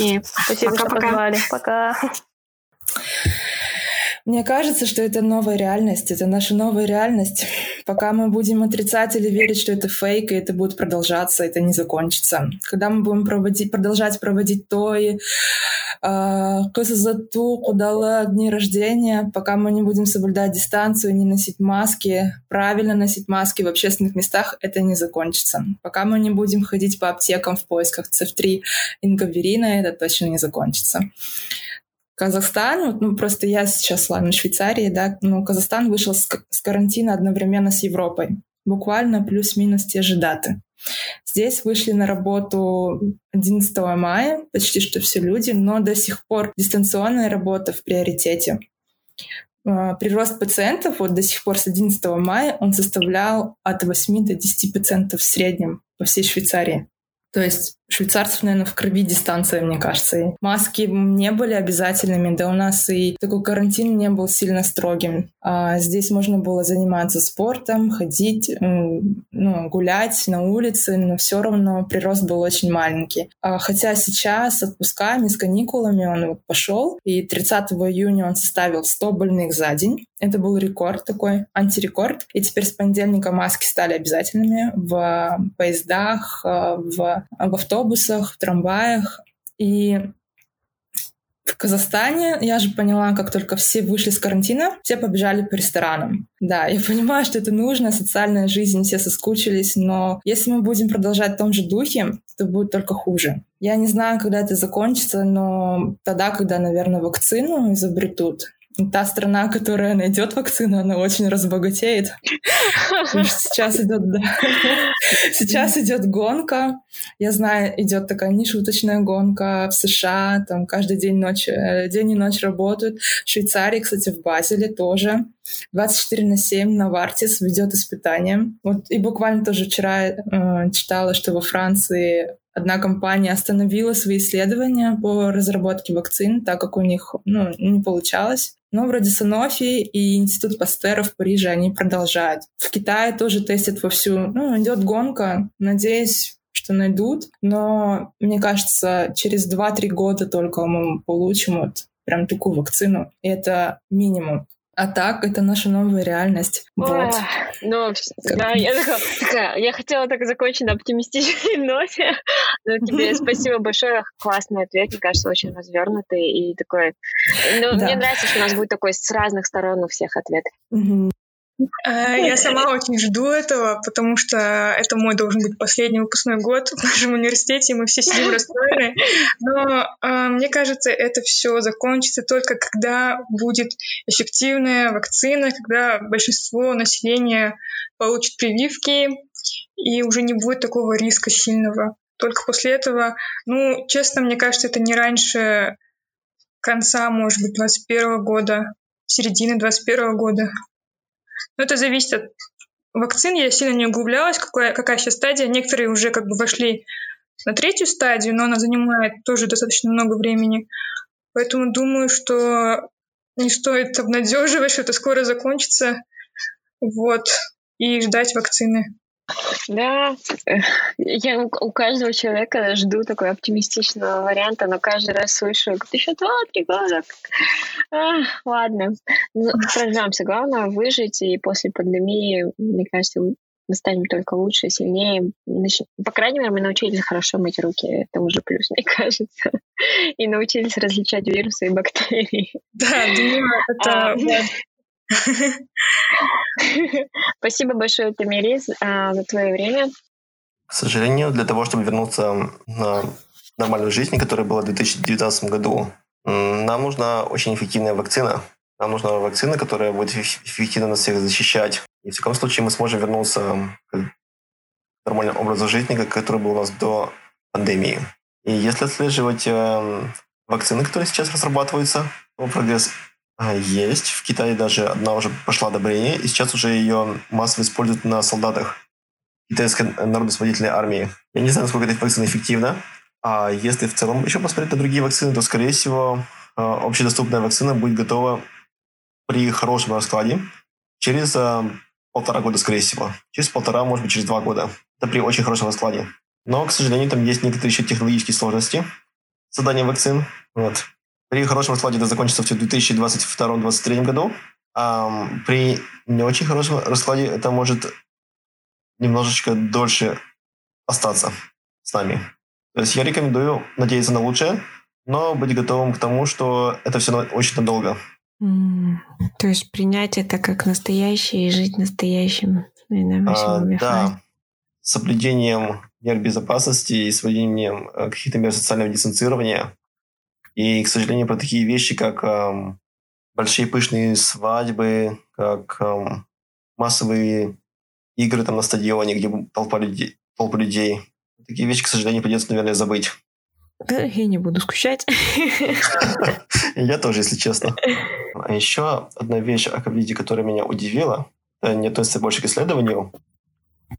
И Спасибо, что позвали. Пока. Мне кажется, что это новая реальность, это наша новая реальность. Пока мы будем отрицать или верить, что это фейк, и это будет продолжаться, это не закончится. Когда мы будем проводить, продолжать проводить то и КСЗТУ, кудала дни рождения, пока мы не будем соблюдать дистанцию, не носить маски, правильно носить маски в общественных местах, это не закончится. Пока мы не будем ходить по аптекам в поисках ЦФ3 ингаверина, это точно не закончится. Казахстан, ну просто я сейчас, ладно, в Швейцарии, да, ну Казахстан вышел с, с карантина одновременно с Европой. Буквально плюс-минус те же даты. Здесь вышли на работу 11 мая, почти что все люди, но до сих пор дистанционная работа в приоритете. А, прирост пациентов вот до сих пор с 11 мая он составлял от 8 до 10% в среднем по всей Швейцарии. То есть швейцарцев, наверное, в крови дистанция, мне кажется. И маски не были обязательными, да у нас и такой карантин не был сильно строгим. А здесь можно было заниматься спортом, ходить, ну, гулять на улице, но все равно прирост был очень маленький. А хотя сейчас с отпусками, с каникулами он вот пошел, и 30 июня он составил 100 больных за день. Это был рекорд такой, антирекорд. И теперь с понедельника маски стали обязательными в поездах, в, в автобусах, в трамваях. И в Казахстане я же поняла, как только все вышли с карантина, все побежали по ресторанам. Да, я понимаю, что это нужно, социальная жизнь, все соскучились, но если мы будем продолжать в том же духе, то будет только хуже. Я не знаю, когда это закончится, но тогда, когда, наверное, вакцину изобретут, та страна, которая найдет вакцину, она очень разбогатеет. Сейчас идет, да. Сейчас идет гонка. Я знаю, идет такая нешуточная гонка в США. Там каждый день, ночь, э, день и ночь работают. В Швейцарии, кстати, в Базеле тоже. 24 на 7 на Вартис ведет испытания. Вот и буквально тоже вчера э, читала, что во Франции Одна компания остановила свои исследования по разработке вакцин, так как у них ну, не получалось. Но вроде Санофи и Институт Пастера в Париже они продолжают. В Китае тоже тестят вовсю. Ну, идет гонка. Надеюсь, что найдут. Но мне кажется, через 2-3 года только мы получим вот прям такую вакцину. И это минимум. А так, это наша новая реальность. Вот. Ну, да, я, такая, такая, я хотела так закончить на оптимистичной ноте. Но тебе спасибо большое. Классный ответ, мне кажется, очень развернутый и такой... Ну, да. мне нравится, что у нас будет такой с разных сторон у всех ответ. Угу. Э, я сама очень жду этого, потому что это мой должен быть последний выпускной год в нашем университете, и мы все сидим расстроены. Но э, мне кажется, это все закончится только когда будет эффективная вакцина, когда большинство населения получит прививки, и уже не будет такого риска сильного. Только после этого, ну, честно, мне кажется, это не раньше конца, может быть, 21 года, середины 21 года. Но это зависит от вакцин. Я сильно не углублялась, какая, какая сейчас стадия. Некоторые уже как бы вошли на третью стадию, но она занимает тоже достаточно много времени. Поэтому думаю, что не стоит обнадеживать, что это скоро закончится. Вот. И ждать вакцины. Да, я у каждого человека жду такой оптимистичного варианта, но каждый раз слышу, еще два-три года. А, ладно, ну, прождемся. Главное выжить, и после пандемии, мне кажется, мы станем только лучше, сильнее. По крайней мере, мы научились хорошо мыть руки. Это уже плюс, мне кажется. И научились различать вирусы и бактерии. Да, думаю, это... Спасибо большое, Тамирис, а, за твое время. К сожалению, для того, чтобы вернуться на нормальную жизнь, которая была в 2019 году, нам нужна очень эффективная вакцина. Нам нужна вакцина, которая будет эффективно нас всех защищать. И в таком случае мы сможем вернуться к нормальному образу жизни, который был у нас до пандемии. И если отслеживать э, вакцины, которые сейчас разрабатываются, то прогресс есть. В Китае даже одна уже пошла одобрение, и сейчас уже ее массово используют на солдатах китайской народно-освободительной армии. Я не знаю, насколько эта вакцина эффективна. А если в целом еще посмотреть на другие вакцины, то, скорее всего, а, общедоступная вакцина будет готова при хорошем раскладе через а, полтора года, скорее всего. Через полтора, может быть, через два года. Это при очень хорошем раскладе. Но, к сожалению, там есть некоторые еще технологические сложности создания вакцин. Вот. При хорошем раскладе это закончится в 2022-2023 году. А при не очень хорошем раскладе это может немножечко дольше остаться с нами. То есть я рекомендую надеяться на лучшее, но быть готовым к тому, что это все очень надолго. Mm, то есть принять это как настоящее и жить настоящим. А, да, с соблюдением мер безопасности и соблюдением э, каких-то мер социального дистанцирования и, к сожалению, про такие вещи, как эм, большие пышные свадьбы, как эм, массовые игры там на стадионе, где толпа людей, толпа людей. Такие вещи, к сожалению, придется, наверное, забыть. Я не буду скучать. Я тоже, если честно. А еще одна вещь о ковиде, которая меня удивила, не относится больше к исследованию,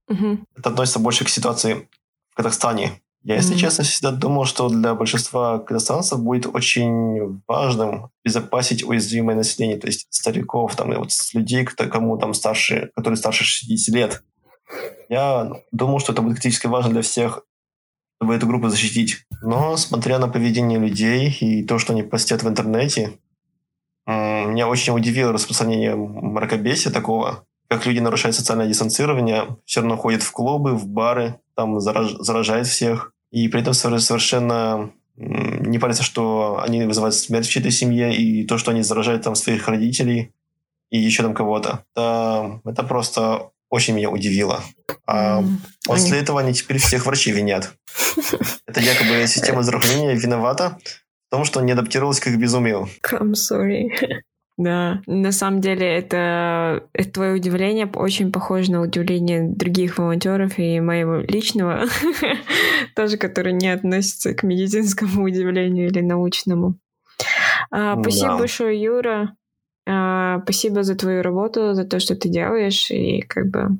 это относится больше к ситуации в Казахстане. Я, если mm-hmm. честно, всегда думал, что для большинства казахстанцев будет очень важным безопасить уязвимое население, то есть стариков, там, и вот людей, кто, кому там старше, которые старше 60 лет. Я думал, что это будет критически важно для всех, чтобы эту группу защитить. Но, смотря на поведение людей и то, что они постят в интернете, меня очень удивило распространение мракобесия такого, как люди нарушают социальное дистанцирование, все равно ходят в клубы, в бары, там зараж, заражают всех и при этом совершенно не парятся, что они вызывают смерть в чьей-то семье, и то, что они заражают там своих родителей и еще там кого-то. Это, это просто очень меня удивило. А после этого они теперь всех врачей винят. Это якобы система здравоохранения виновата в том, что не адаптировалась к их безумию. I'm sorry. Да, на самом деле это, это твое удивление очень похоже на удивление других волонтеров и моего личного, тоже который не относится к медицинскому удивлению или научному. А, спасибо да. большое, Юра. А, спасибо за твою работу, за то, что ты делаешь, и как бы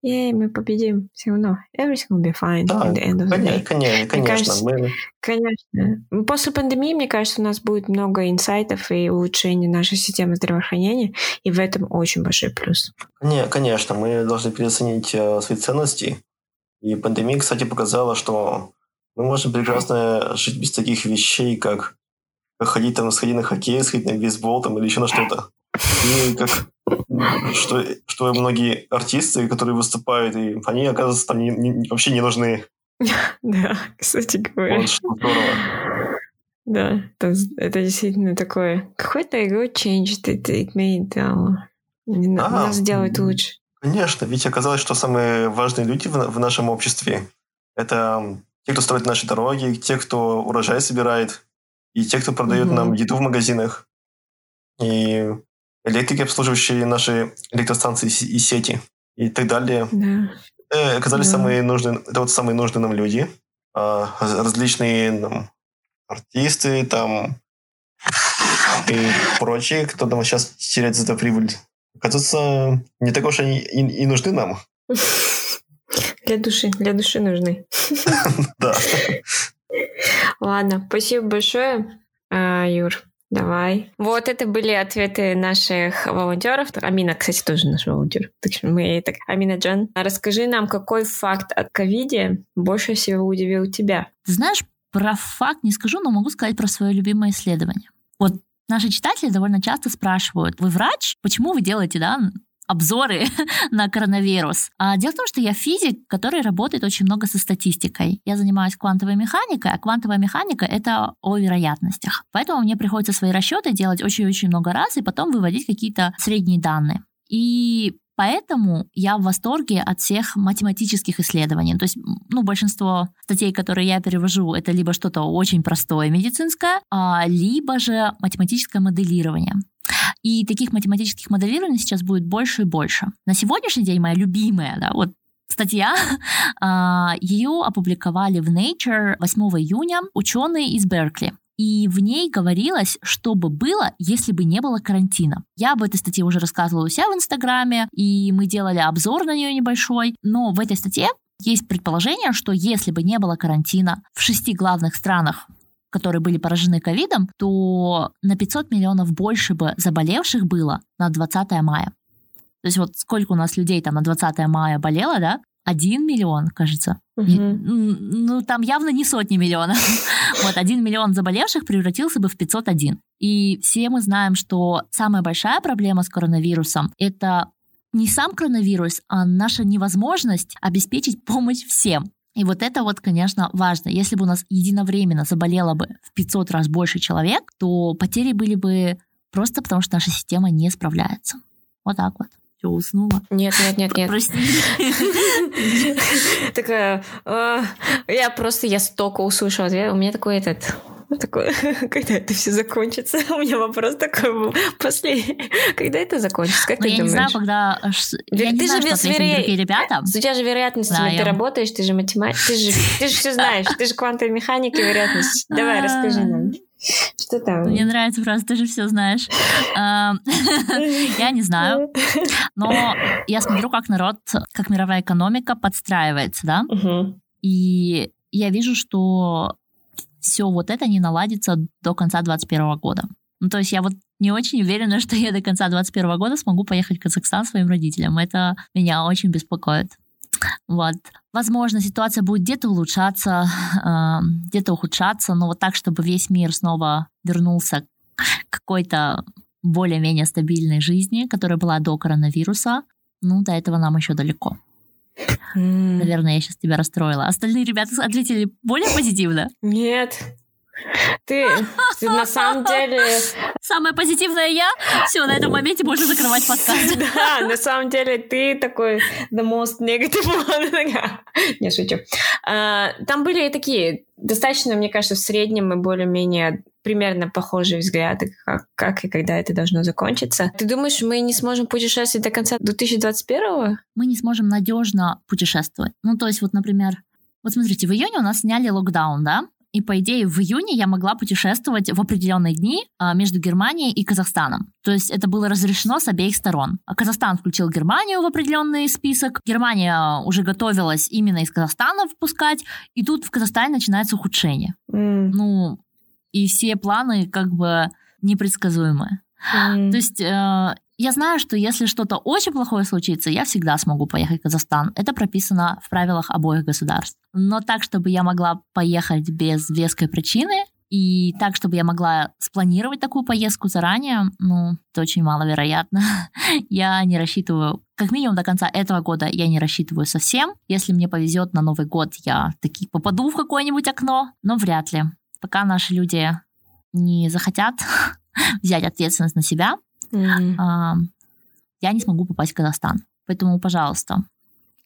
Ей, мы победим все равно. Everything will be fine да, at the end of the day. Конечно, конечно. Кажется, мы... конечно. После пандемии, мне кажется, у нас будет много инсайтов и улучшений нашей системы здравоохранения, и в этом очень большой плюс. Не, конечно, мы должны переоценить э, свои ценности. И пандемия, кстати, показала, что мы можем прекрасно жить без таких вещей, как ходить там, сходить на хоккей, сходить на бейсбол там, или еще на что-то. И как что, что многие артисты, которые выступают, и они, оказывается, там не, не, вообще не нужны. Да, кстати говоря. Вот что здорово. Да, это, это действительно такое. Какой-то good change it, it made uh, да, нас делает лучше. Конечно, ведь оказалось, что самые важные люди в, в нашем обществе это те, кто строит наши дороги, те, кто урожай собирает, и те, кто продает угу. нам еду в магазинах. И электрики, обслуживающие наши электростанции и сети и так далее. Да. Э, оказались да. самые нужные, это вот самые нужные нам люди. А, различные нам, артисты там и прочие, кто там сейчас теряет за это прибыль. Оказывается, не так уж они и, и нужны нам. Для души, для души нужны. Да. Ладно, спасибо большое, а, Юр. Давай. Вот это были ответы наших волонтеров. Амина, кстати, тоже наш волонтер. Так что мы так. Амина Джан, расскажи нам, какой факт о ковиде больше всего удивил тебя? Знаешь, про факт не скажу, но могу сказать про свое любимое исследование. Вот Наши читатели довольно часто спрашивают, вы врач? Почему вы делаете да, обзоры на коронавирус. А дело в том, что я физик, который работает очень много со статистикой. Я занимаюсь квантовой механикой, а квантовая механика — это о вероятностях. Поэтому мне приходится свои расчеты делать очень-очень много раз и потом выводить какие-то средние данные. И Поэтому я в восторге от всех математических исследований. То есть, ну, большинство статей, которые я перевожу, это либо что-то очень простое медицинское, а, либо же математическое моделирование. И таких математических моделирований сейчас будет больше и больше. На сегодняшний день моя любимая, да, вот статья, а, ее опубликовали в Nature 8 июня ученые из Беркли. И в ней говорилось, что бы было, если бы не было карантина. Я об этой статье уже рассказывала у себя в Инстаграме, и мы делали обзор на нее небольшой. Но в этой статье есть предположение, что если бы не было карантина в шести главных странах которые были поражены ковидом, то на 500 миллионов больше бы заболевших было на 20 мая. То есть вот сколько у нас людей там на 20 мая болело, да? Один миллион, кажется. Угу. Не, ну, там явно не сотни миллионов. вот, один миллион заболевших превратился бы в 501. И все мы знаем, что самая большая проблема с коронавирусом — это не сам коронавирус, а наша невозможность обеспечить помощь всем. И вот это вот, конечно, важно. Если бы у нас единовременно заболело бы в 500 раз больше человек, то потери были бы просто потому, что наша система не справляется. Вот так вот. Все, уснула? Нет, нет, нет, нет. Прости. Такая, а, я просто, я столько услышала ответ. У меня такой этот такой, когда это все закончится? У меня вопрос такой был последний. Когда это закончится? Как Но ну, ты я думаешь? не знаю, когда... Я не ты знаю, же что другие ребята. У тебя же вероятность, да, ты я... работаешь, ты же математик, ты же, ты же все знаешь, ты же квантовая механика и вероятность. Давай, расскажи нам. Что там? Мне нравится просто, ты же все знаешь. Я не знаю. Но я смотрю, как народ, как мировая экономика подстраивается, да? И я вижу, что все вот это не наладится до конца 2021 года. Ну, то есть я вот не очень уверена, что я до конца 2021 года смогу поехать в Казахстан своим родителям. Это меня очень беспокоит. Вот. Возможно, ситуация будет где-то улучшаться, э, где-то ухудшаться, но вот так, чтобы весь мир снова вернулся к какой-то более-менее стабильной жизни, которая была до коронавируса, ну, до этого нам еще далеко. Наверное, я сейчас тебя расстроила. Остальные ребята ответили более позитивно? Нет. Ты, ты на самом деле... Самое позитивное я. Все, на этом моменте можно закрывать подкаст. Да, на самом деле ты такой the most negative one. Не шучу. А, там были такие достаточно, мне кажется, в среднем и более-менее примерно похожие взгляды, как, как и когда это должно закончиться. Ты думаешь, мы не сможем путешествовать до конца 2021? Мы не сможем надежно путешествовать. Ну, то есть, вот, например, вот смотрите, в июне у нас сняли локдаун, да? И, по идее, в июне я могла путешествовать в определенные дни а, между Германией и Казахстаном. То есть это было разрешено с обеих сторон. А Казахстан включил Германию в определенный список. Германия уже готовилась именно из Казахстана впускать. И тут в Казахстане начинается ухудшение. Mm. Ну, и все планы как бы непредсказуемые. Mm. То есть э, я знаю, что если что-то очень плохое случится, я всегда смогу поехать в Казахстан. Это прописано в правилах обоих государств. Но так, чтобы я могла поехать без веской причины, и так, чтобы я могла спланировать такую поездку заранее, ну, это очень маловероятно. я не рассчитываю, как минимум до конца этого года я не рассчитываю совсем. Если мне повезет на Новый год, я таки попаду в какое-нибудь окно, но вряд ли. Пока наши люди не захотят взять ответственность на себя, Mm. а, я не смогу попасть в Казахстан. Поэтому, пожалуйста,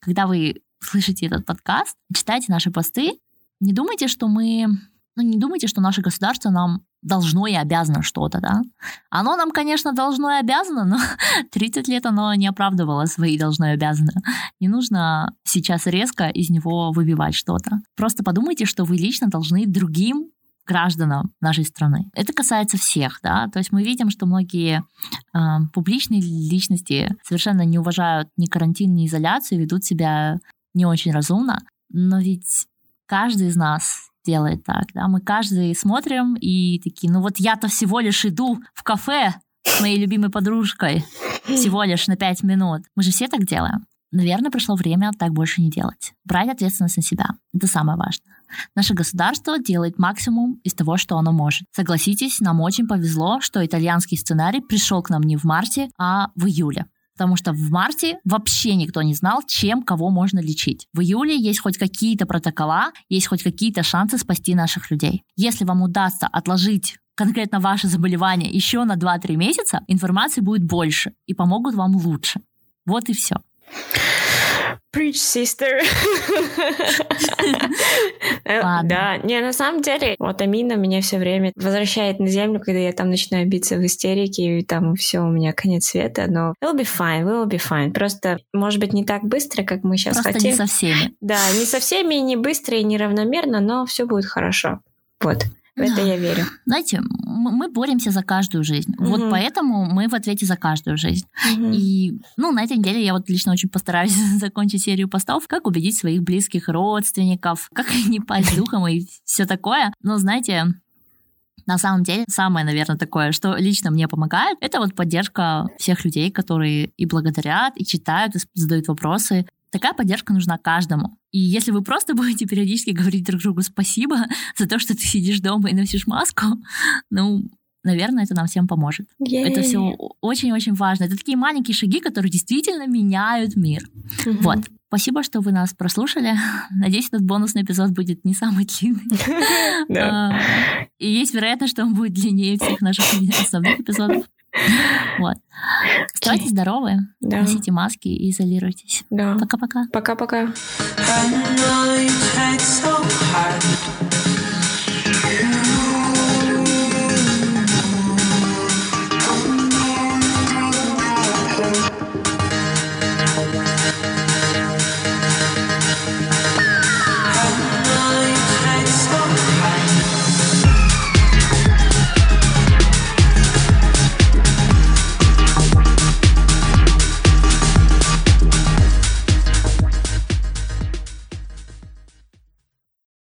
когда вы слышите этот подкаст, читайте наши посты, не думайте, что мы... Ну, не думайте, что наше государство нам должно и обязано что-то, да. Оно нам, конечно, должно и обязано, но 30 лет оно не оправдывало свои должно и обязано. Не нужно сейчас резко из него выбивать что-то. Просто подумайте, что вы лично должны другим гражданам нашей страны. Это касается всех, да, то есть мы видим, что многие э, публичные личности совершенно не уважают ни карантин, ни изоляцию, ведут себя не очень разумно, но ведь каждый из нас делает так, да, мы каждый смотрим и такие, ну вот я-то всего лишь иду в кафе с моей любимой подружкой всего лишь на пять минут. Мы же все так делаем. Наверное, пришло время так больше не делать. Брать ответственность на себя. Это самое важное. Наше государство делает максимум из того, что оно может. Согласитесь, нам очень повезло, что итальянский сценарий пришел к нам не в марте, а в июле. Потому что в марте вообще никто не знал, чем кого можно лечить. В июле есть хоть какие-то протокола, есть хоть какие-то шансы спасти наших людей. Если вам удастся отложить конкретно ваше заболевание еще на 2-3 месяца, информации будет больше и помогут вам лучше. Вот и все. Preach, sister. Ладно. Да, не, на самом деле, вот Амина меня все время возвращает на землю, когда я там начинаю биться в истерике, и там все, у меня конец света, но we'll be fine, we'll be fine. Просто, может быть, не так быстро, как мы сейчас Просто хотим. не со всеми. Да, не со всеми, не быстро и не равномерно, но все будет хорошо. Вот. В это я верю. Знаете, мы боремся за каждую жизнь. Вот Мгм. поэтому мы в ответе за каждую жизнь. Мгм. И, ну, на этой неделе я вот лично очень постараюсь закончить серию постов, как убедить своих близких родственников, как не пасть духом и все такое. Но, знаете, на самом деле, самое, наверное, такое, что лично мне помогает, это вот поддержка всех людей, которые и благодарят, и читают, и задают вопросы. Такая поддержка нужна каждому. И если вы просто будете периодически говорить друг другу спасибо за то, что ты сидишь дома и носишь маску, ну, наверное, это нам всем поможет. Это Ей. все очень-очень важно. Это такие маленькие шаги, которые действительно меняют мир. Мгм. Вот. Спасибо, что вы нас прослушали. Надеюсь, этот бонусный эпизод будет не самый длинный. А, И есть вероятность, что он будет длиннее всех наших основных эпизодов. Вот. Оставайтесь здоровы, Да. носите маски и изолируйтесь. Да. Пока-пока. Пока-пока.